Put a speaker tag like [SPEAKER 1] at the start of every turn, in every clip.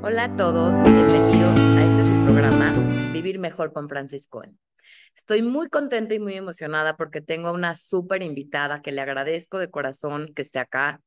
[SPEAKER 1] Hola a todos, bienvenidos a este su programa Vivir Mejor con Francisco. Estoy muy contenta y muy emocionada porque tengo una súper invitada que le agradezco de corazón que esté acá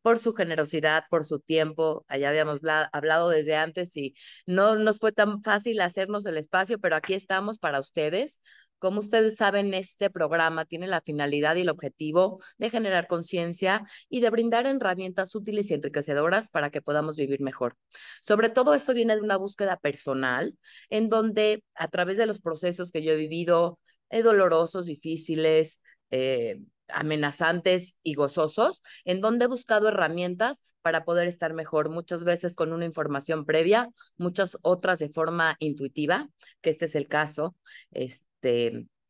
[SPEAKER 1] por su generosidad, por su tiempo. Allá habíamos hablado desde antes y no nos fue tan fácil hacernos el espacio, pero aquí estamos para ustedes, como ustedes saben, este programa tiene la finalidad y el objetivo de generar conciencia y de brindar herramientas útiles y enriquecedoras para que podamos vivir mejor. Sobre todo esto viene de una búsqueda personal, en donde a través de los procesos que yo he vivido, eh, dolorosos, difíciles, eh, amenazantes y gozosos, en donde he buscado herramientas para poder estar mejor, muchas veces con una información previa, muchas otras de forma intuitiva, que este es el caso. Este,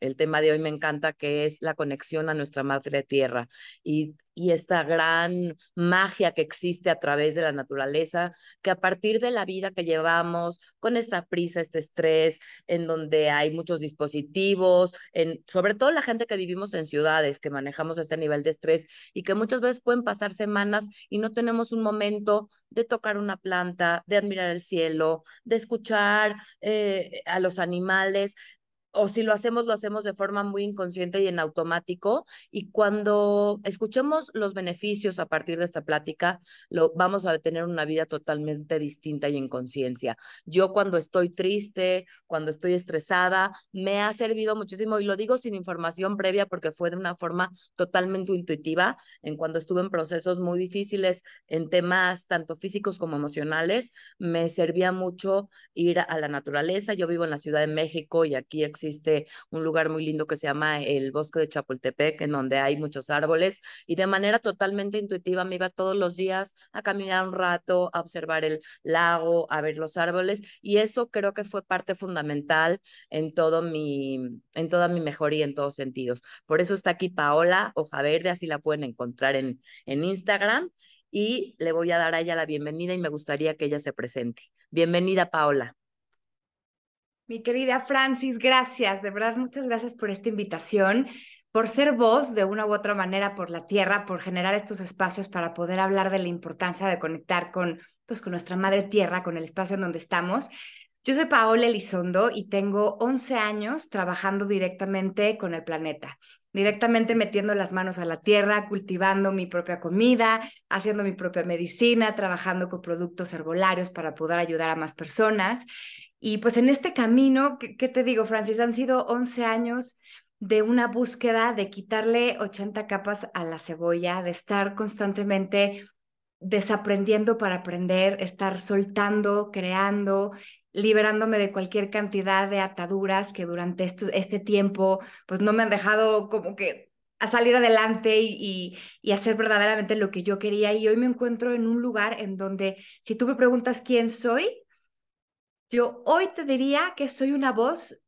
[SPEAKER 1] el tema de hoy me encanta, que es la conexión a nuestra madre tierra y, y, esta gran magia que existe a través de la naturaleza, que a partir de la vida que llevamos, con esta prisa, este estrés, en donde hay muchos dispositivos, en, sobre todo la gente que vivimos en ciudades, que manejamos este nivel de estrés y que muchas veces pueden pasar semanas y no tenemos un momento de tocar una planta, de admirar el cielo, de escuchar eh, a los animales, o si lo hacemos, lo hacemos de forma muy inconsciente y en automático. Y cuando escuchemos los beneficios a partir de esta plática, lo, vamos a tener una vida totalmente distinta y en conciencia. Yo cuando estoy triste, cuando estoy estresada, me ha servido muchísimo y lo digo sin información previa porque fue de una forma totalmente intuitiva. En cuando estuve en procesos muy difíciles en temas tanto físicos como emocionales, me servía mucho ir a la naturaleza. Yo vivo en la Ciudad de México y aquí existe un lugar muy lindo que se llama el Bosque de Chapultepec, en donde hay muchos árboles, y de manera totalmente intuitiva me iba todos los días a caminar un rato, a observar el lago, a ver los árboles, y eso creo que fue parte fundamental en todo mi, en toda mi mejoría en todos sentidos. Por eso está aquí Paola Hoja Verde, así la pueden encontrar en, en Instagram, y le voy a dar a ella la bienvenida y me gustaría que ella se presente. Bienvenida, Paola.
[SPEAKER 2] Mi querida Francis, gracias, de verdad, muchas gracias por esta invitación, por ser voz de una u otra manera por la tierra, por generar estos espacios para poder hablar de la importancia de conectar con, pues, con nuestra madre tierra, con el espacio en donde estamos. Yo soy Paola Elizondo y tengo 11 años trabajando directamente con el planeta, directamente metiendo las manos a la tierra, cultivando mi propia comida, haciendo mi propia medicina, trabajando con productos herbolarios para poder ayudar a más personas. Y pues en este camino, ¿qué, te digo, Francis? Han sido 11 años de una búsqueda de quitarle 80 capas a la cebolla, de estar constantemente desaprendiendo para aprender, estar soltando, creando, liberándome de cualquier cantidad de ataduras que durante este tiempo pues no me han dejado como que a salir adelante y, y, hacer verdaderamente lo que yo quería. Y hoy me encuentro en un lugar en donde si tú me preguntas quién soy, yo hoy te diría que soy una voz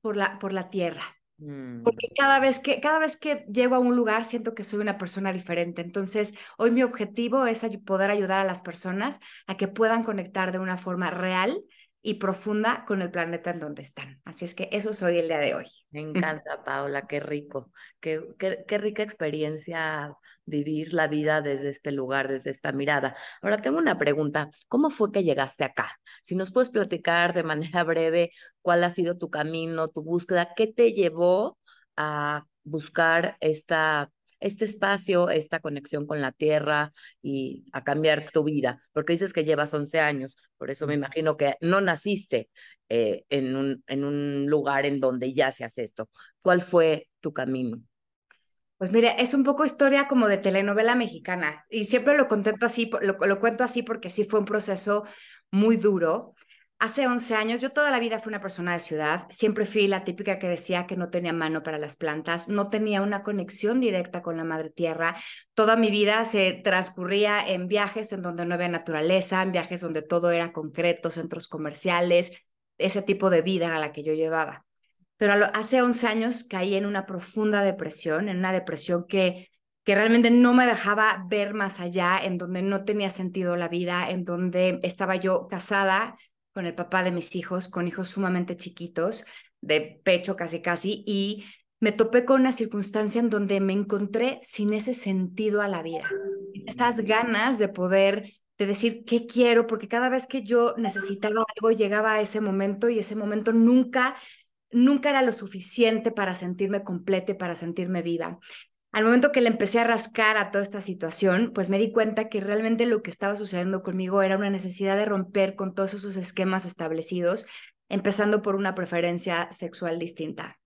[SPEAKER 2] por la, por la tierra. Porque mm. cada vez, que, cada vez que llego a un lugar siento que soy una persona diferente. Entonces, hoy mi objetivo es poder ayudar a las personas a que puedan conectar de una forma real y profunda con el planeta en donde están. Así es que eso soy el día de hoy.
[SPEAKER 1] Me encanta, Paula, qué rico, qué, qué, qué, rica experiencia vivir la vida desde este lugar, desde esta mirada. Ahora tengo una pregunta, ¿cómo fue que llegaste acá? Si nos puedes platicar de manera breve cuál ha sido tu camino, tu búsqueda, qué te llevó a buscar esta este espacio, esta conexión con la tierra y a cambiar tu vida? Porque dices que llevas 11 años, por eso me imagino que no naciste eh, en, un, en un lugar en donde ya se hace esto. ¿Cuál fue tu camino?
[SPEAKER 2] Pues mire, es un poco historia como de telenovela mexicana y siempre lo contento así, lo, lo cuento así porque sí fue un proceso muy duro. Hace 11 años, yo toda la vida fui una persona de ciudad, siempre fui la típica que decía que no tenía mano para las plantas, no tenía una conexión directa con la madre tierra. Toda mi vida se transcurría en viajes en donde no había naturaleza, en viajes donde todo era concreto, centros comerciales, ese tipo de vida era la que yo llevaba. Pero hace 11 años caí en una profunda depresión, en una depresión que que realmente no me dejaba ver más allá, en donde no tenía sentido la vida, en donde estaba yo casada con el papá de mis hijos, con hijos sumamente chiquitos, de pecho casi casi, y me topé con una circunstancia en donde me encontré sin ese sentido a la vida, esas ganas de poder de decir qué quiero, porque cada vez que yo necesitaba algo llegaba a ese momento y ese momento nunca, nunca era lo suficiente para sentirme completa, para sentirme viva. Al momento que le empecé a rascar a toda esta situación, pues me di cuenta que realmente lo que estaba sucediendo conmigo era una necesidad de romper con todos esos esquemas establecidos, empezando por una preferencia sexual distinta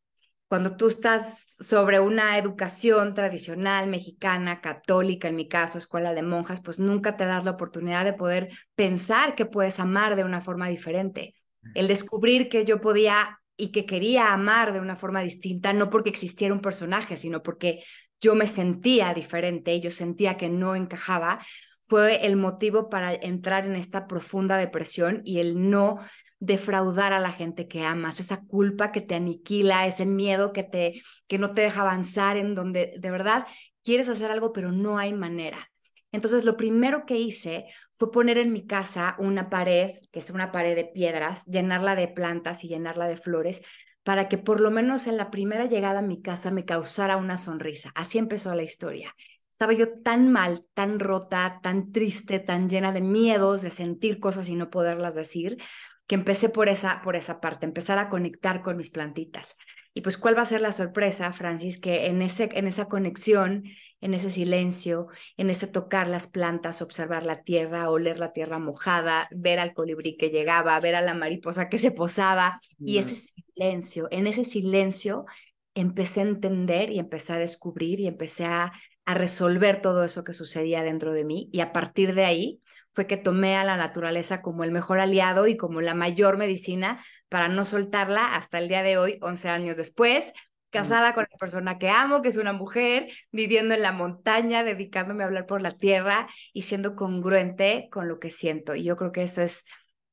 [SPEAKER 2] cuando tú estás sobre una educación tradicional mexicana, católica, en mi caso, escuela de monjas, pues nunca te das la oportunidad de poder pensar que puedes amar de una forma diferente. El descubrir que yo podía y que quería amar de una forma distinta, no porque existiera un personaje, sino porque yo me sentía diferente, yo sentía que no encajaba, fue el motivo para entrar en esta profunda depresión y el no defraudar a la gente que amas, esa culpa que te aniquila, ese miedo que te que no te deja avanzar en donde de verdad quieres hacer algo pero no hay manera. Entonces, lo primero que hice fue poner en mi casa una pared, que es una pared de piedras, llenarla de plantas y llenarla de flores, para que por lo menos en la primera llegada a mi casa me causara una sonrisa. Así empezó la historia. Estaba yo tan mal, tan rota, tan triste, tan llena de miedos, de sentir cosas y no poderlas decir, que empecé por esa, por esa parte, empezar a conectar con mis plantitas. Y pues, ¿cuál va a ser la sorpresa, Francis? Que en, ese, en esa conexión, en ese silencio, en ese tocar las plantas, observar la tierra, oler la tierra mojada, ver al colibrí que llegaba, ver a la mariposa que se posaba, y ese silencio, en ese silencio empecé a entender y empecé a descubrir y empecé a, a resolver todo eso que sucedía dentro de mí. Y a partir de ahí, fue que tomé a la naturaleza como el mejor aliado y como la mayor medicina para no soltarla hasta el día de hoy, 11 años después, casada con la persona que amo, que es una mujer, viviendo en la montaña, dedicándome a hablar por la tierra y siendo congruente con lo que siento. Y yo creo que eso es,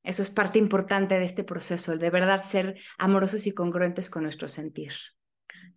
[SPEAKER 2] eso es parte importante de este proceso, el de verdad ser amorosos y congruentes con nuestro sentir.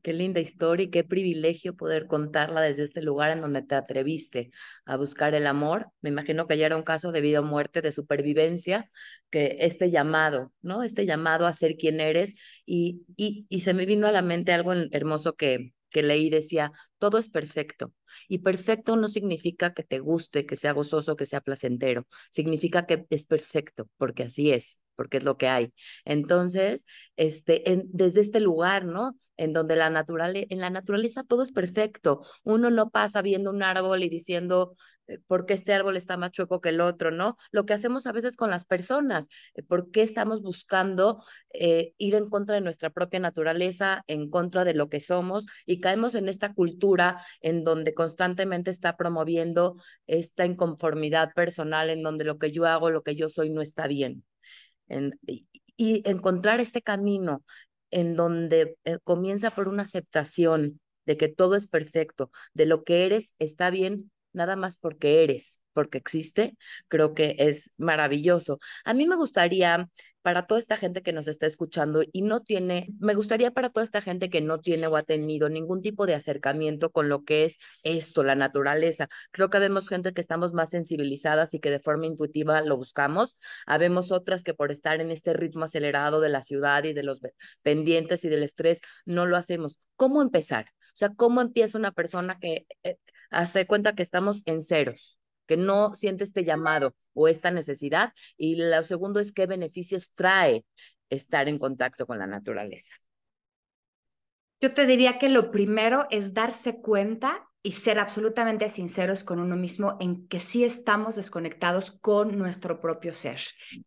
[SPEAKER 1] Qué linda historia y qué privilegio poder contarla desde este lugar en donde te atreviste a buscar el amor. Me imagino que ya era un caso de vida o muerte, de supervivencia, que este llamado, ¿no? Este llamado a ser quien eres. Y, y, y se me vino a la mente algo hermoso que, que leí, decía, todo es perfecto. Y perfecto no significa que te guste, que sea gozoso, que sea placentero. Significa que es perfecto, porque así es porque es lo que hay. Entonces, este, desde este lugar, ¿no? En donde la naturaleza, en la naturaleza todo es perfecto. Uno no pasa viendo un árbol y diciendo, eh, ¿por qué este árbol está más chueco que el otro, no? Lo que hacemos a veces con las personas, eh, ¿por qué estamos buscando eh, ir en contra de nuestra propia naturaleza, en contra de lo que somos y caemos en esta cultura en donde constantemente está promoviendo esta inconformidad personal, en donde lo que yo hago, lo que yo soy no está bien y, encontrar este camino en donde eh, comienza por una aceptación de que todo es perfecto, de lo que eres está bien, nada más porque eres, porque existe, creo que es maravilloso. A mí me gustaría para toda esta gente que nos está escuchando y no tiene, me gustaría para toda esta gente que no tiene o ha tenido ningún tipo de acercamiento con lo que es esto, la naturaleza. Creo que vemos gente que estamos más sensibilizadas y que de forma intuitiva lo buscamos. Habemos otras que por estar en este ritmo acelerado de la ciudad y de los pendientes y del estrés no lo hacemos. ¿Cómo empezar? O sea, ¿cómo empieza una persona que eh, hasta cuenta que estamos en ceros? Que no siente este llamado o esta necesidad. Y lo segundo es qué beneficios trae estar en contacto con la naturaleza.
[SPEAKER 2] Yo te diría que lo primero es darse cuenta y ser absolutamente sinceros con uno mismo en que sí estamos desconectados con nuestro propio ser.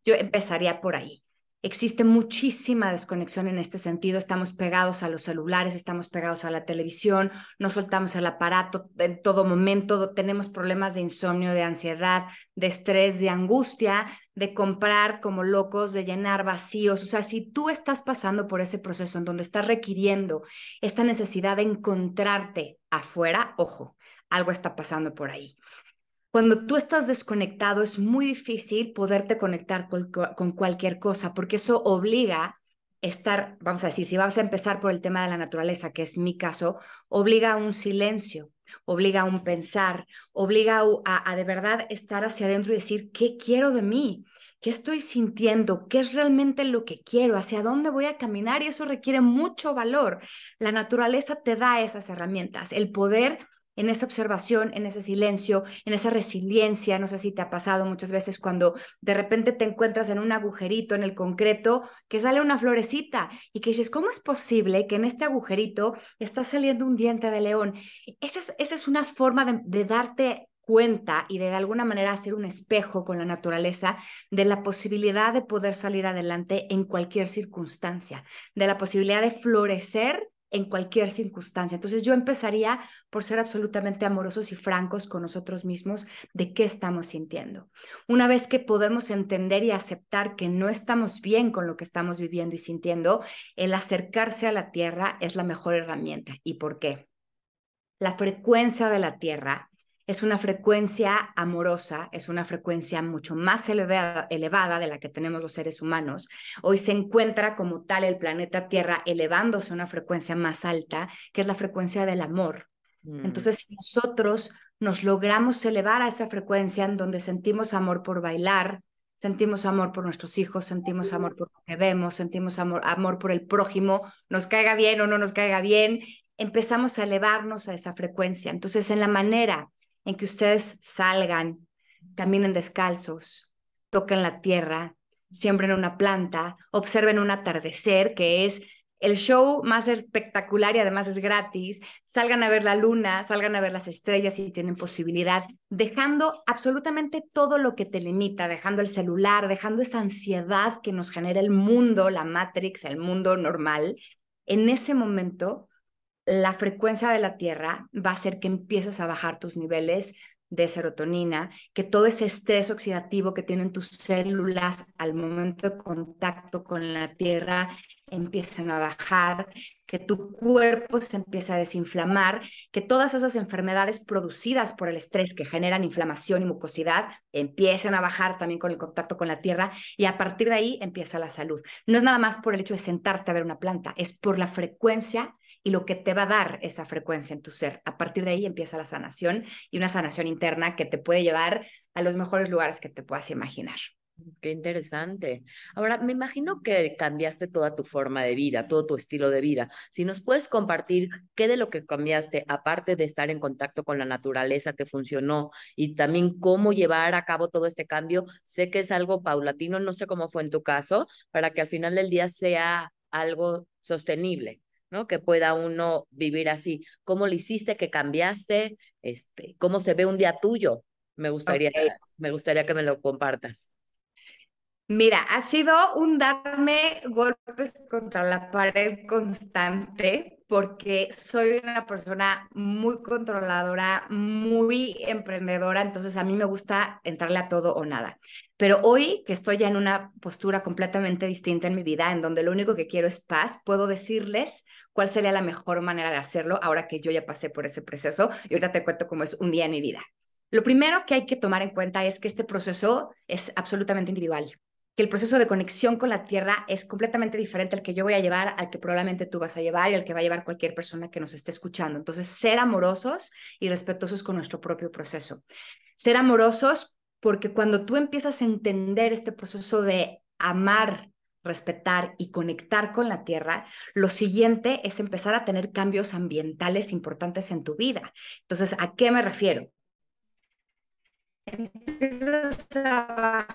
[SPEAKER 2] Yo empezaría por ahí. Existe muchísima desconexión en este sentido. Estamos pegados a los celulares, estamos pegados a la televisión, no soltamos el aparato en todo momento, tenemos problemas de insomnio, de ansiedad, de estrés, de angustia, de comprar como locos, de llenar vacíos. O sea, si tú estás pasando por ese proceso en donde estás requiriendo esta necesidad de encontrarte afuera, ojo, algo está pasando por ahí. Cuando tú estás desconectado es muy difícil poderte conectar con, cualquier cosa porque eso obliga estar, vamos a decir, si vamos a empezar por el tema de la naturaleza, que es mi caso, obliga a un silencio, obliga a un pensar, obliga a, a de verdad estar hacia adentro y decir, ¿qué quiero de mí? ¿Qué estoy sintiendo? ¿Qué es realmente lo que quiero? ¿Hacia dónde voy a caminar? Y eso requiere mucho valor. La naturaleza te da esas herramientas, el poder en esa observación, en ese silencio, en esa resiliencia. No sé si te ha pasado muchas veces cuando de repente te encuentras en un agujerito en el concreto que sale una florecita y que dices, ¿cómo es posible que en este agujerito está saliendo un diente de león? Esa es, una forma de, darte cuenta y de alguna manera hacer un espejo con la naturaleza de la posibilidad de poder salir adelante en cualquier circunstancia, de la posibilidad de florecer en cualquier circunstancia. Entonces yo empezaría por ser absolutamente amorosos y francos con nosotros mismos de qué estamos sintiendo. Una vez que podemos entender y aceptar que no estamos bien con lo que estamos viviendo y sintiendo, el acercarse a la tierra es la mejor herramienta. ¿Y por qué? La frecuencia de la tierra es una frecuencia amorosa, es una frecuencia mucho más elevada, elevada, de la que tenemos los seres humanos. Hoy se encuentra como tal el planeta Tierra elevándose a una frecuencia más alta, que es la frecuencia del amor. Mm. Entonces, si nosotros nos logramos elevar a esa frecuencia en donde sentimos amor por bailar, sentimos amor por nuestros hijos, sentimos amor por lo que vemos, sentimos amor, amor por el prójimo, nos caiga bien o no nos caiga bien, empezamos a elevarnos a esa frecuencia. Entonces, en la manera en que ustedes salgan, caminen descalzos, toquen la tierra, siembren una planta, observen un atardecer, que es el show más espectacular y además es gratis, salgan a ver la luna, salgan a ver las estrellas si tienen posibilidad, dejando absolutamente todo lo que te limita, dejando el celular, dejando esa ansiedad que nos genera el mundo, la Matrix, el mundo normal. En ese momento la frecuencia de la Tierra va a hacer que empieces a bajar tus niveles de serotonina, que todo ese estrés oxidativo que tienen tus células al momento de contacto con la Tierra empiecen a bajar, que tu cuerpo se empiece a desinflamar, que todas esas enfermedades producidas por el estrés que generan inflamación y mucosidad empiecen a bajar también con el contacto con la tierra y a partir de ahí empieza la salud. No es nada más por el hecho de sentarte a ver una planta, es por la frecuencia y lo que te va a dar esa frecuencia en tu ser. A partir de ahí empieza la sanación y una sanación interna que te puede llevar a los mejores lugares que te puedas imaginar.
[SPEAKER 1] Qué interesante. Ahora, me imagino que cambiaste toda tu forma de vida, todo tu estilo de vida. Si nos puedes compartir qué de lo que cambiaste, aparte de estar en contacto con la naturaleza, te funcionó y también cómo llevar a cabo todo este cambio. Sé que es algo paulatino, no sé cómo fue en tu caso, para que al final del día sea algo sostenible. ¿No? Que pueda uno vivir así. ¿Cómo lo hiciste? ¿Qué cambiaste? Este, ¿Cómo se ve un día tuyo? Me gustaría, me gustaría que me lo compartas.
[SPEAKER 2] Mira, ha sido un darme golpes contra la pared constante porque soy una persona muy controladora, muy emprendedora, entonces a mí me gusta entrarle a todo o nada. Pero hoy que estoy ya en una postura completamente distinta en mi vida, en donde lo único que quiero es paz, puedo decirles cuál sería la mejor manera de hacerlo ahora que yo ya pasé por ese proceso y ahorita te cuento cómo es un día en mi vida. Lo primero que hay que tomar en cuenta es que este proceso es absolutamente individual que el proceso de conexión con la tierra es completamente diferente al que yo voy a llevar, al que probablemente tú vas a llevar y al que va a llevar cualquier persona que nos esté escuchando. Entonces, ser amorosos y respetuosos con nuestro propio proceso. Ser amorosos porque cuando tú empiezas a entender este proceso de amar, respetar y conectar con la tierra, lo siguiente es empezar a tener cambios ambientales importantes en tu vida. Entonces, ¿a qué me refiero? empiezas a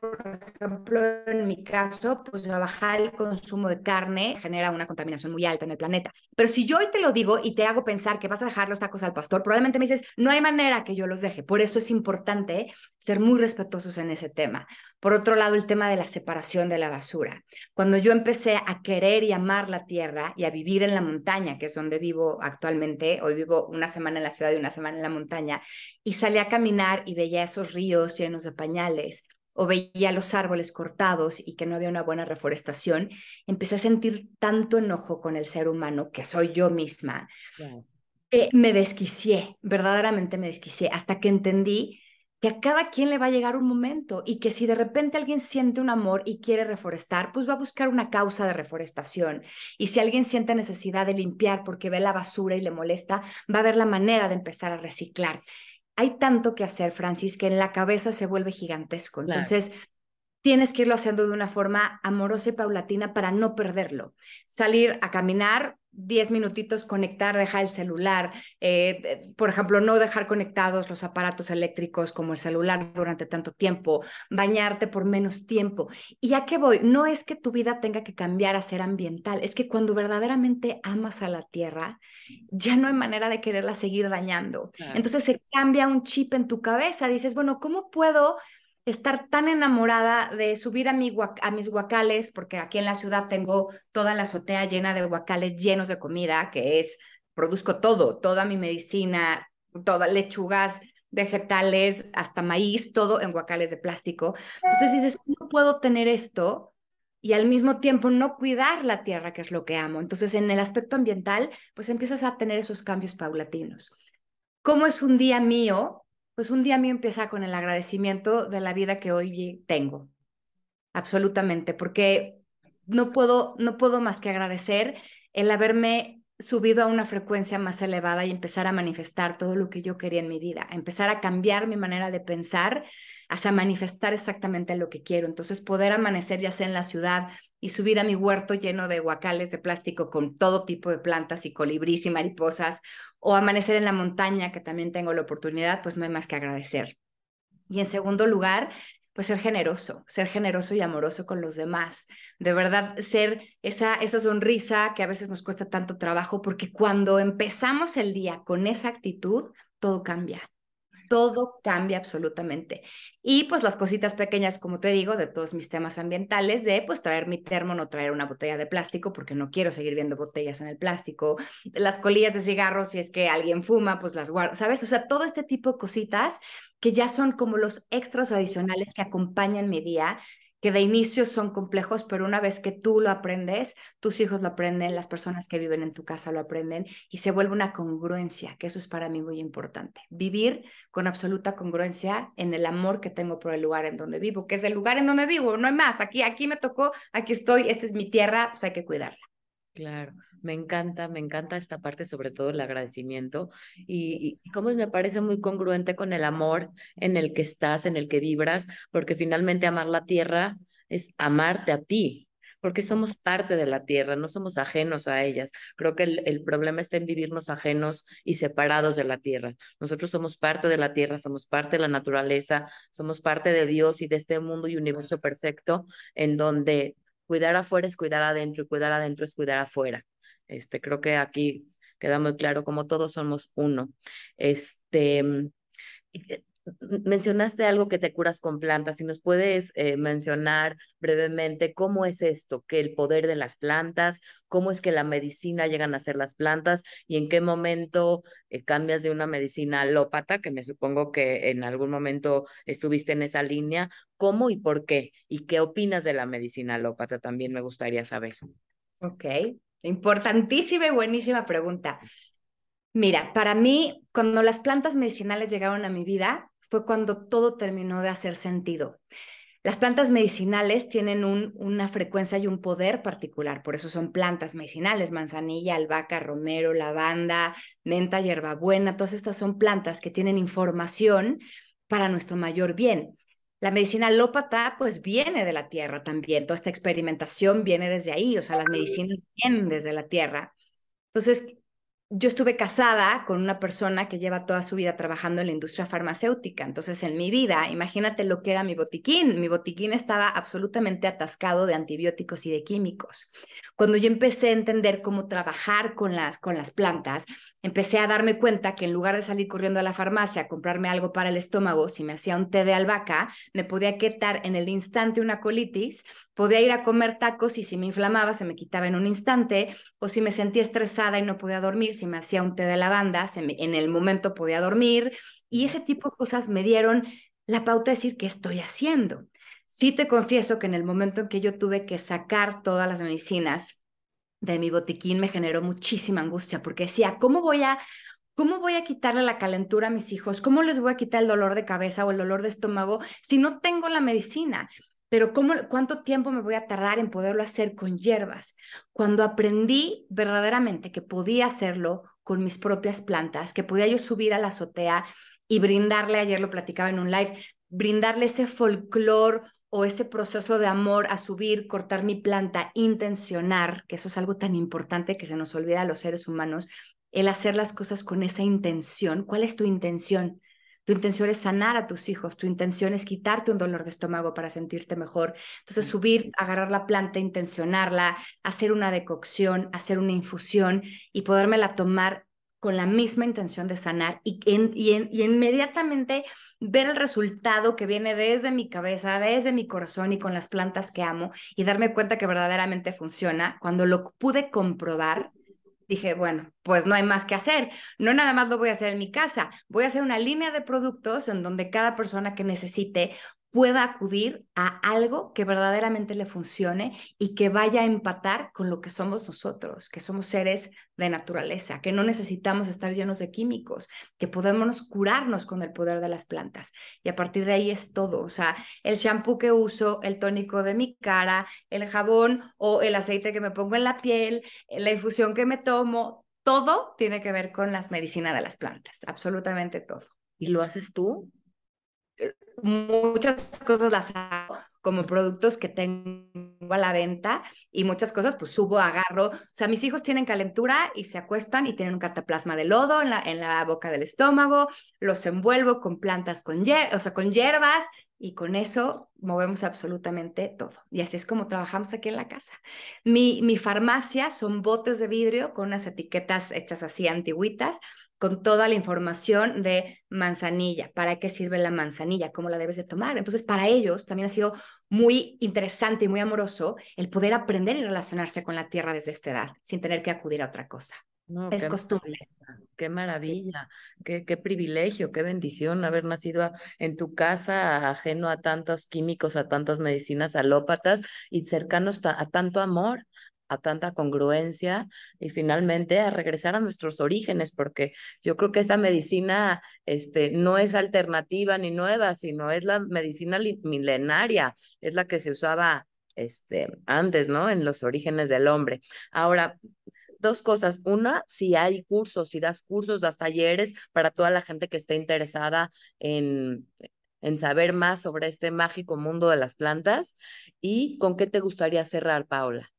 [SPEAKER 2] por ejemplo, en mi caso, pues bajar el consumo de carne genera una contaminación muy alta en el planeta. Pero si yo hoy te lo digo y te hago pensar que vas a dejar los tacos al pastor, probablemente me dices, no hay manera que yo los deje. Por eso es importante ser muy respetuosos en ese tema. Por otro lado, el tema de la separación de la basura. Cuando yo empecé a querer y amar la tierra y a vivir en la montaña, que es donde vivo actualmente, hoy vivo una semana en la ciudad y una semana en la montaña, y salí a caminar y veía esos ríos llenos de pañales o veía los árboles cortados y que no había una buena reforestación, empecé a sentir tanto enojo con el ser humano, que soy yo misma, que me desquicié, verdaderamente me desquicié, hasta que entendí que a cada quien le va a llegar un momento y que si de repente alguien siente un amor y quiere reforestar, pues va a buscar una causa de reforestación. Y si alguien siente necesidad de limpiar porque ve la basura y le molesta, va a ver la manera de empezar a reciclar. Hay tanto que hacer, Francis, que en la cabeza se vuelve gigantesco. Entonces, tienes que irlo haciendo de una forma amorosa y paulatina para no perderlo. Salir a caminar, 10 minutitos, conectar, dejar el celular, eh, eh, por ejemplo, no dejar conectados los aparatos eléctricos como el celular durante tanto tiempo, bañarte por menos tiempo. Y ya que voy, no es que tu vida tenga que cambiar a ser ambiental, es que cuando verdaderamente amas a la tierra, ya no hay manera de quererla seguir dañando. Entonces se cambia un chip en tu cabeza, dices, bueno, ¿cómo puedo estar tan enamorada de subir a, mi, a mis guacales, porque aquí en la ciudad tengo toda la azotea llena de guacales llenos de comida, que es, produzco todo, toda mi medicina, todas lechugas, vegetales, hasta maíz, todo en guacales de plástico. Entonces dices, ¿cómo puedo tener esto? y al mismo tiempo no cuidar la tierra, que es lo que amo. Entonces, en el aspecto ambiental, pues empiezas a tener esos cambios paulatinos. ¿Cómo es un día mío? Pues un día mío empieza con el agradecimiento de la vida que hoy tengo. Absolutamente, porque no puedo, no puedo más que agradecer el haberme subido a una frecuencia más elevada y empezar a manifestar todo lo que yo quería en mi vida, empezar a cambiar mi manera de pensar hasta manifestar exactamente lo que quiero. Entonces, poder amanecer ya sea en la ciudad y subir a mi huerto lleno de guacales de plástico con todo tipo de plantas y colibrís y mariposas, o amanecer en la montaña, que también tengo la oportunidad, pues no hay más que agradecer. Y en segundo lugar, pues ser generoso, ser generoso y amoroso con los demás. De verdad, ser esa, esa sonrisa que a veces nos cuesta tanto trabajo, porque cuando empezamos el día con esa actitud, todo cambia todo cambia absolutamente. Y pues las cositas pequeñas, como te digo, de todos mis temas ambientales, de pues traer mi termo, no traer una botella de plástico, porque no quiero seguir viendo botellas en el plástico, las colillas de cigarros, si es que alguien fuma, pues las guardo, ¿sabes? O sea, todo este tipo de cositas que ya son como los extras adicionales que acompañan mi día que de inicio son complejos, pero una vez que tú lo aprendes, tus hijos lo aprenden, las personas que viven en tu casa lo aprenden y se vuelve una congruencia, que eso es para mí muy importante. Vivir con absoluta congruencia en el amor que tengo por el lugar en donde vivo, que es el lugar en donde vivo, no hay más. Aquí, aquí me tocó, aquí estoy, esta es mi tierra, pues hay que cuidarla.
[SPEAKER 1] Claro, me encanta, me encanta esta parte, sobre todo el agradecimiento y, cómo me parece muy congruente con el amor en el que estás, en el que vibras, porque finalmente amar la tierra es amarte a ti, porque somos parte de la tierra, no somos ajenos a ellas. Creo que el, el problema está en vivirnos ajenos y separados de la tierra. Nosotros somos parte de la tierra, somos parte de la naturaleza, somos parte de Dios y de este mundo y universo perfecto en donde cuidar afuera es cuidar adentro y cuidar adentro es cuidar afuera. Este, creo que aquí queda muy claro como todos somos uno. Este, mm, eh, mencionaste algo que te curas con plantas. Si nos puedes eh, mencionar brevemente cómo es esto, que el poder de las plantas, cómo es que la medicina llegan a ser las plantas y en qué momento eh, cambias de una medicina alópata, que me supongo que en algún momento estuviste en esa línea, cómo y por qué, y qué opinas de la medicina alópata, también me gustaría saber.
[SPEAKER 2] Ok, importantísima y buenísima pregunta. Mira, para mí, cuando las plantas medicinales llegaron a mi vida, fue cuando todo terminó de hacer sentido. Las plantas medicinales tienen un, una frecuencia y un poder particular, por eso son plantas medicinales, manzanilla, albahaca, romero, lavanda, menta, hierbabuena, todas estas son plantas que tienen información para nuestro mayor bien. La medicina alópata pues viene de la tierra también, toda esta experimentación viene desde ahí, o sea, las medicinas vienen desde la tierra. Entonces, yo estuve casada con una persona que lleva toda su vida trabajando en la industria farmacéutica. Entonces, en mi vida, imagínate lo que era mi botiquín. Mi botiquín estaba absolutamente atascado de antibióticos y de químicos. Cuando yo empecé a entender cómo trabajar con las, con las plantas, empecé a darme cuenta que en lugar de salir corriendo a la farmacia a comprarme algo para el estómago, si me hacía un té de albahaca, me podía quitar en el instante una colitis, podía ir a comer tacos y si me inflamaba se me quitaba en un instante, o si me sentía estresada y no podía dormir, si me hacía un té de lavanda, se en el momento podía dormir. Y ese tipo de cosas me dieron la pauta de decir qué estoy haciendo. Sí te confieso que en el momento en que yo tuve que sacar todas las medicinas de mi botiquín me generó muchísima angustia porque decía, ¿cómo voy a ¿Cómo voy a quitarle la calentura a mis hijos? ¿Cómo les voy a quitar el dolor de cabeza o el dolor de estómago si no tengo la medicina? Pero ¿cómo, ¿cuánto tiempo me voy a tardar en poderlo hacer con hierbas? Cuando aprendí verdaderamente que podía hacerlo con mis propias plantas, que podía yo subir a la azotea y brindarle, ayer lo platicaba en un live, brindarle ese folclor o ese proceso de amor a subir, cortar mi planta, intencionar, que eso es algo tan importante que se nos olvida a los seres humanos, el hacer las cosas con esa intención. ¿Cuál es tu intención? Tu intención es sanar a tus hijos, tu intención es quitarte un dolor de estómago para sentirte mejor. Entonces, subir, agarrar la planta, intencionarla, hacer una decocción, hacer una infusión y podérmela tomar con la misma intención de sanar y, y, inmediatamente ver el resultado que viene desde mi cabeza, desde mi corazón y con las plantas que amo y darme cuenta que verdaderamente funciona. Cuando lo pude comprobar, dije, bueno, pues no hay más que hacer. No nada más lo voy a hacer en mi casa, voy a hacer una línea de productos en donde cada persona que necesite pueda acudir a algo que verdaderamente le funcione y que vaya a empatar con lo que somos nosotros, que somos seres de naturaleza, que no necesitamos estar llenos de químicos, que podemos curarnos con el poder de las plantas. Y a partir de ahí es todo, o sea, el shampoo que uso, el tónico de mi cara, el jabón o el aceite que me pongo en la piel, la infusión que me tomo, todo tiene que ver con las medicinas de las plantas, absolutamente todo.
[SPEAKER 1] ¿Y lo haces tú?
[SPEAKER 2] Muchas cosas las hago como productos que tengo a la venta y muchas cosas pues subo, agarro. O sea, mis hijos tienen calentura y se acuestan y tienen un cataplasma de lodo en la, en la boca del estómago, los envuelvo con plantas, con, hier o sea, con hierbas y con eso movemos absolutamente todo. Y así es como trabajamos aquí en la casa. Mi, mi farmacia son botes de vidrio con unas etiquetas hechas así antiguitas con toda la información de manzanilla, para qué sirve la manzanilla, cómo la debes de tomar. Entonces, para ellos también ha sido muy interesante y muy amoroso el poder aprender y relacionarse con la tierra desde esta edad, sin tener que acudir a otra cosa. es costumbre.
[SPEAKER 1] Qué maravilla, qué, qué, privilegio, qué bendición haber nacido en tu casa, ajeno a tantos químicos, a tantas medicinas alópatas y cercanos a tanto amor a tanta congruencia y finalmente a regresar a nuestros orígenes, porque yo creo que esta medicina este, no es alternativa ni nueva, sino es la medicina milenaria, es la que se usaba este, antes, ¿no? En los orígenes del hombre. Ahora, dos cosas. Una, si hay cursos, si das cursos, das talleres para toda la gente que esté interesada en, en saber más sobre este mágico mundo de las plantas. ¿Y con qué te gustaría cerrar, Paula?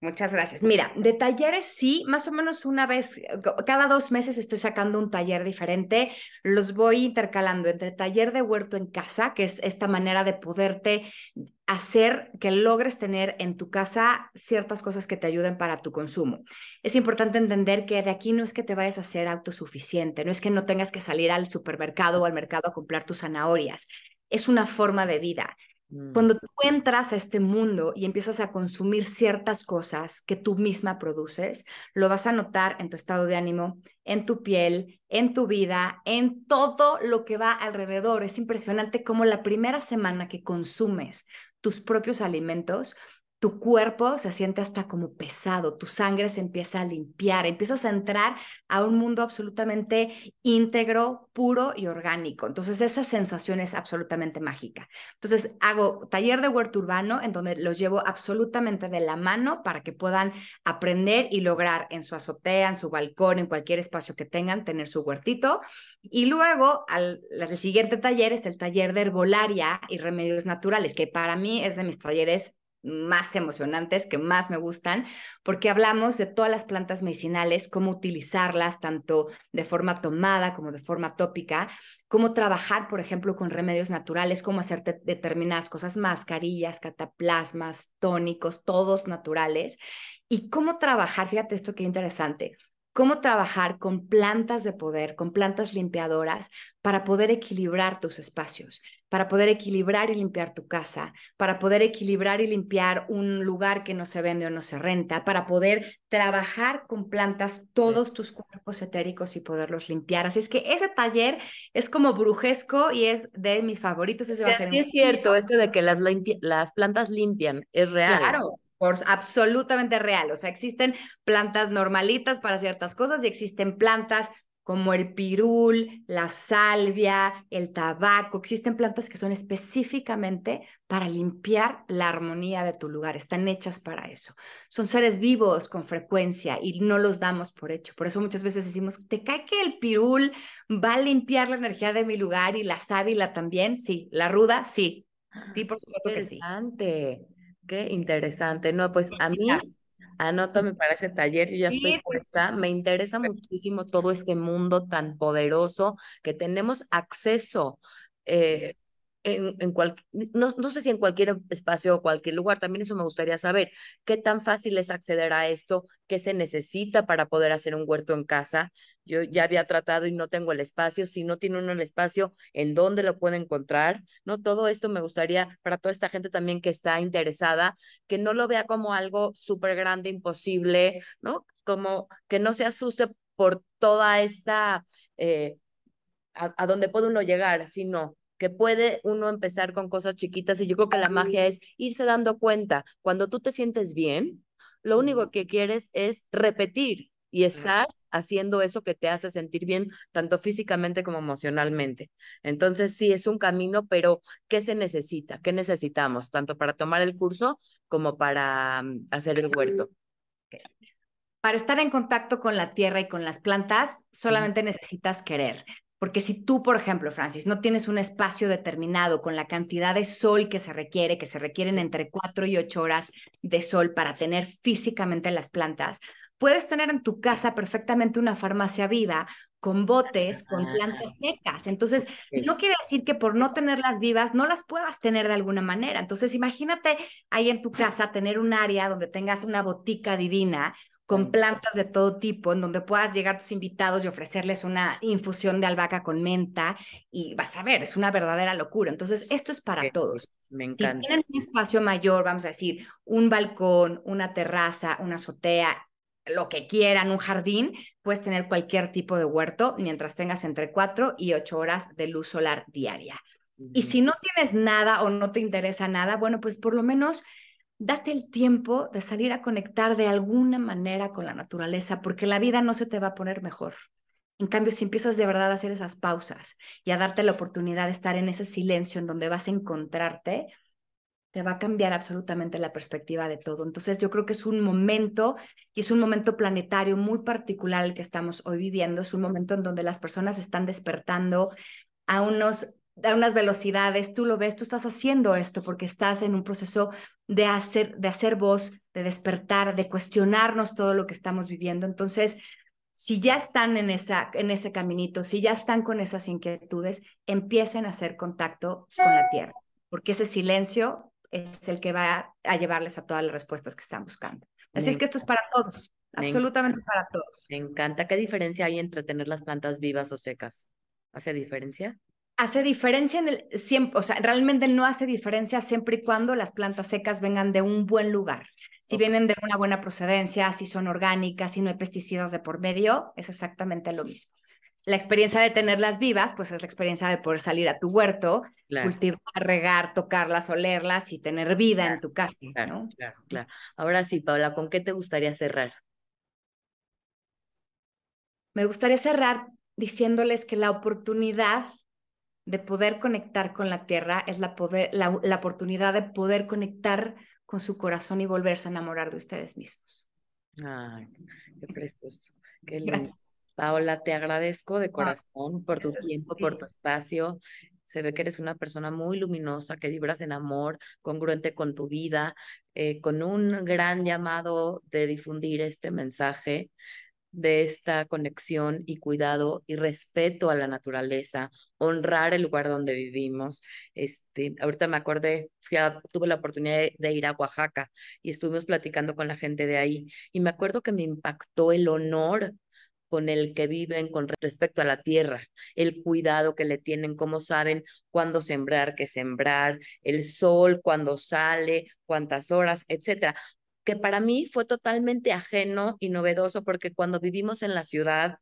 [SPEAKER 2] Muchas gracias. Mira, de talleres sí, más o menos una vez, cada dos meses estoy sacando un taller diferente. Los voy intercalando entre taller de huerto en casa, que es esta manera de poderte hacer que logres tener en tu casa ciertas cosas que te ayuden para tu consumo. Es importante entender que de aquí no es que te vayas a ser autosuficiente, no es que no tengas que salir al supermercado o al mercado a comprar tus zanahorias. Es una forma de vida. Mm. Cuando tú entras a este mundo y empiezas a consumir ciertas cosas que tú misma produces, lo vas a notar en tu estado de ánimo, en tu piel, en tu vida, en todo lo que va alrededor. Es impresionante cómo la primera semana que consumes tus propios alimentos, tu cuerpo se siente hasta como pesado, tu sangre se empieza a limpiar, empiezas a entrar a un mundo absolutamente íntegro, puro y orgánico. Entonces esa sensación es absolutamente mágica. Entonces hago taller de huerto urbano en donde los llevo absolutamente de la mano para que puedan aprender y lograr en su azotea, en su balcón, en cualquier espacio que tengan, tener su huertito. Y luego al, el siguiente taller es el taller de herbolaria y remedios naturales, que para mí es de mis talleres más emocionantes, que más me gustan, porque hablamos de todas las plantas medicinales, cómo utilizarlas tanto de forma tomada como de forma tópica, cómo trabajar, por ejemplo, con remedios naturales, cómo hacer determinadas cosas, mascarillas, cataplasmas, tónicos, todos naturales, y cómo trabajar, fíjate esto qué interesante, cómo trabajar con plantas de poder, con plantas limpiadoras para poder equilibrar tus espacios, para poder equilibrar y limpiar tu casa, para poder equilibrar y limpiar un lugar que no se vende o no se renta, para poder trabajar con plantas todos tus cuerpos etéricos y poderlos limpiar. Así es que ese taller es como brujesco y es de mis favoritos. Ese
[SPEAKER 1] va a ser es cierto, esto de que las, las plantas limpian, es real.
[SPEAKER 2] Claro, absolutamente real. O sea, existen plantas normalitas para ciertas cosas y existen plantas como el pirul, la salvia, el tabaco. Existen plantas que son específicamente para limpiar la armonía de tu lugar. Están hechas para eso. Son seres vivos con frecuencia y no los damos por hecho. Por eso muchas veces decimos, ¿te cae que el pirul va a limpiar la energía de mi lugar y la sábila también? Sí. La ruda, sí Sí, por supuesto que sí.
[SPEAKER 1] Qué interesante. No, pues a mí, anótame para ese taller, yo ya estoy
[SPEAKER 2] pues,
[SPEAKER 1] puesta. Me interesa muchísimo todo este mundo tan poderoso que tenemos acceso. eh, en, cual, no, no sé si en cualquier espacio o cualquier lugar, también eso me gustaría saber, qué tan fácil es acceder a esto, qué se necesita para poder hacer un huerto en casa. Yo ya había tratado y no tengo el espacio, si no tiene uno el espacio, ¿en dónde lo puede encontrar? No, todo esto me gustaría para toda esta gente también que está interesada, que no lo vea como algo súper grande, imposible, ¿no? Como que no se asuste por toda esta... Eh, a, a dónde puede uno llegar, sino que puede uno empezar con cosas chiquitas y yo creo que la magia es irse dando cuenta. Cuando tú te sientes bien, lo único que quieres es repetir y estar haciendo eso que te hace sentir bien, tanto físicamente como emocionalmente. Entonces, sí, es un camino, pero ¿qué se necesita? ¿Qué necesitamos? Tanto para tomar el curso como para um, hacer el huerto.
[SPEAKER 2] Para estar en contacto con la tierra y con las plantas, solamente necesitas querer. Porque si tú, por ejemplo, Francis, no tienes un espacio determinado con la cantidad de sol que se requiere, que se requieren entre 4 y 8 horas de sol para tener físicamente las plantas, puedes tener en tu casa perfectamente una farmacia viva con botes, con plantas secas. Entonces, no quiere decir que por no tenerlas vivas no las puedas tener de alguna manera. Entonces, imagínate ahí en tu casa tener un área donde tengas una botica divina con plantas de todo tipo, en donde puedas llegar a tus invitados y ofrecerles una infusión de albahaca con menta y vas a ver, es una verdadera locura. Entonces, esto es para todos.
[SPEAKER 1] Me encanta.
[SPEAKER 2] Si tienen un espacio mayor, vamos a decir, un balcón, una terraza, una azotea, lo que quieran, un jardín, puedes tener cualquier tipo de huerto mientras tengas entre 4 y 8 horas de luz solar diaria. Y si no tienes nada o no te interesa nada, bueno, pues por lo menos date el tiempo de salir a conectar de alguna manera con la naturaleza, porque la vida no se te va a poner mejor. En cambio, si empiezas de verdad a hacer esas pausas y a darte la oportunidad de estar en ese silencio en donde vas a encontrarte, te va a cambiar absolutamente la perspectiva de todo. Entonces, yo creo que es un momento y es un momento planetario muy particular el que estamos hoy viviendo. Es un momento en donde las personas están despertando a unos a unas velocidades, tú lo ves, tú estás haciendo esto porque estás en un proceso de hacer, de hacer voz, de despertar, de cuestionarnos todo lo que estamos viviendo. Entonces, si ya están en, esa, en ese caminito, si ya están con esas inquietudes, empiecen a hacer contacto con la tierra, porque ese silencio es el que va a llevarles a todas las respuestas que están buscando. Así es que esto es para todos, absolutamente para todos.
[SPEAKER 1] Me encanta. ¿Qué diferencia hay entre tener las plantas vivas o secas? ¿Hace diferencia?
[SPEAKER 2] Hace diferencia en el siempre, o sea, realmente no hace diferencia siempre y cuando las plantas secas vengan de un buen lugar. Si okay. vienen de una buena procedencia, si son orgánicas, si no hay pesticidas de por medio, es exactamente lo mismo. La experiencia de tenerlas vivas, pues es la experiencia de poder salir a tu huerto, claro. cultivar, regar, tocarlas, olerlas y tener vida
[SPEAKER 1] claro,
[SPEAKER 2] en tu casa.
[SPEAKER 1] Claro,
[SPEAKER 2] ¿no?
[SPEAKER 1] claro, claro. Ahora sí, Paula, ¿con qué te gustaría cerrar?
[SPEAKER 2] Me gustaría cerrar diciéndoles que la oportunidad de poder conectar con la tierra es la, poder, la, la, oportunidad de poder conectar con su corazón y volverse a enamorar de ustedes mismos.
[SPEAKER 1] Ay, qué precioso, qué lindo. Gracias. Paola, te agradezco de corazón por tu tiempo, por tu espacio. Se ve que eres una persona muy luminosa, que vibras en amor, congruente con tu vida, eh, con un gran llamado de difundir este mensaje de esta conexión y cuidado y respeto a la naturaleza, honrar el lugar donde vivimos. Este, ahorita me acordé, a, tuve la oportunidad de, de, ir a Oaxaca y estuvimos platicando con la gente de ahí y me acuerdo que me impactó el honor con el que viven con respecto a la tierra, el cuidado que le tienen, cómo saben cuándo sembrar, qué sembrar, el sol, cuándo sale, cuántas horas, etcétera que para mí fue totalmente ajeno y novedoso porque cuando vivimos en la ciudad,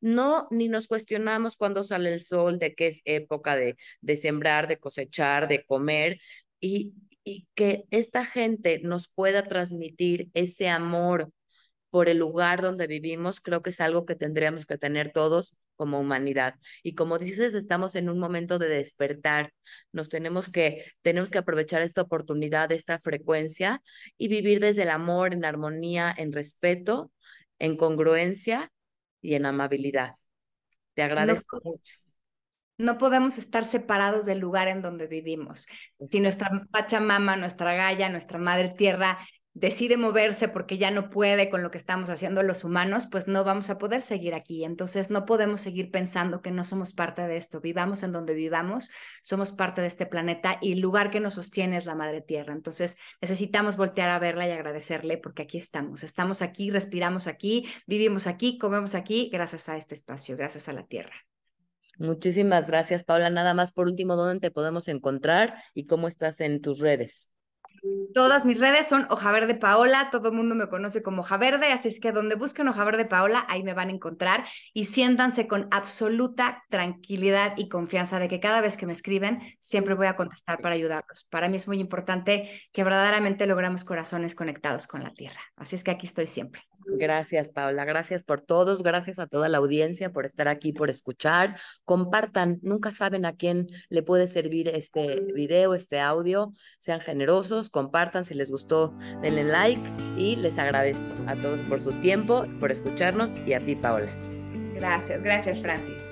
[SPEAKER 1] no ni nos cuestionamos cuándo sale el sol, de qué es época de, de sembrar, de cosechar, de comer, y, y que esta gente nos pueda transmitir ese amor por el lugar donde vivimos, creo que es algo que tendríamos que tener todos como humanidad. Y como dices, estamos en un momento de despertar. Nos tenemos que, tenemos que aprovechar esta oportunidad, esta frecuencia y vivir desde el amor, en armonía, en respeto, en congruencia y en amabilidad. Te agradezco
[SPEAKER 2] no,
[SPEAKER 1] mucho.
[SPEAKER 2] No podemos estar separados del lugar en donde vivimos. Si nuestra Pachamama, nuestra Gaia, nuestra Madre Tierra decide moverse porque ya no puede con lo que estamos haciendo los humanos, pues no vamos a poder seguir aquí. Entonces no podemos seguir pensando que no somos parte de esto. Vivamos en donde vivamos, somos parte de este planeta y el lugar que nos sostiene es la Madre Tierra. Entonces necesitamos voltear a verla y agradecerle porque aquí estamos. Estamos aquí, respiramos aquí, vivimos aquí, comemos aquí, gracias a este espacio, gracias a la Tierra.
[SPEAKER 1] Muchísimas gracias, Paula. Nada más por último, ¿dónde te podemos encontrar y cómo estás en tus redes?
[SPEAKER 2] Todas mis redes son Hoja Verde Paola, todo el mundo me conoce como Hoja Verde, así es que donde busquen Hoja Verde Paola, ahí me van a encontrar y siéntanse con absoluta tranquilidad y confianza de que cada vez que me escriben, siempre voy a contestar para ayudarlos. Para mí es muy importante que verdaderamente logramos corazones conectados con la tierra, así es que aquí estoy siempre.
[SPEAKER 1] Gracias, Paula. Gracias por todos. Gracias a toda la audiencia por estar aquí, por escuchar. Compartan. Nunca saben a quién le puede servir este video, este audio. Sean generosos, compartan. Si les gustó, denle like y les agradezco a todos por su tiempo, por escucharnos y a ti, Paula.
[SPEAKER 2] Gracias, gracias, Francis.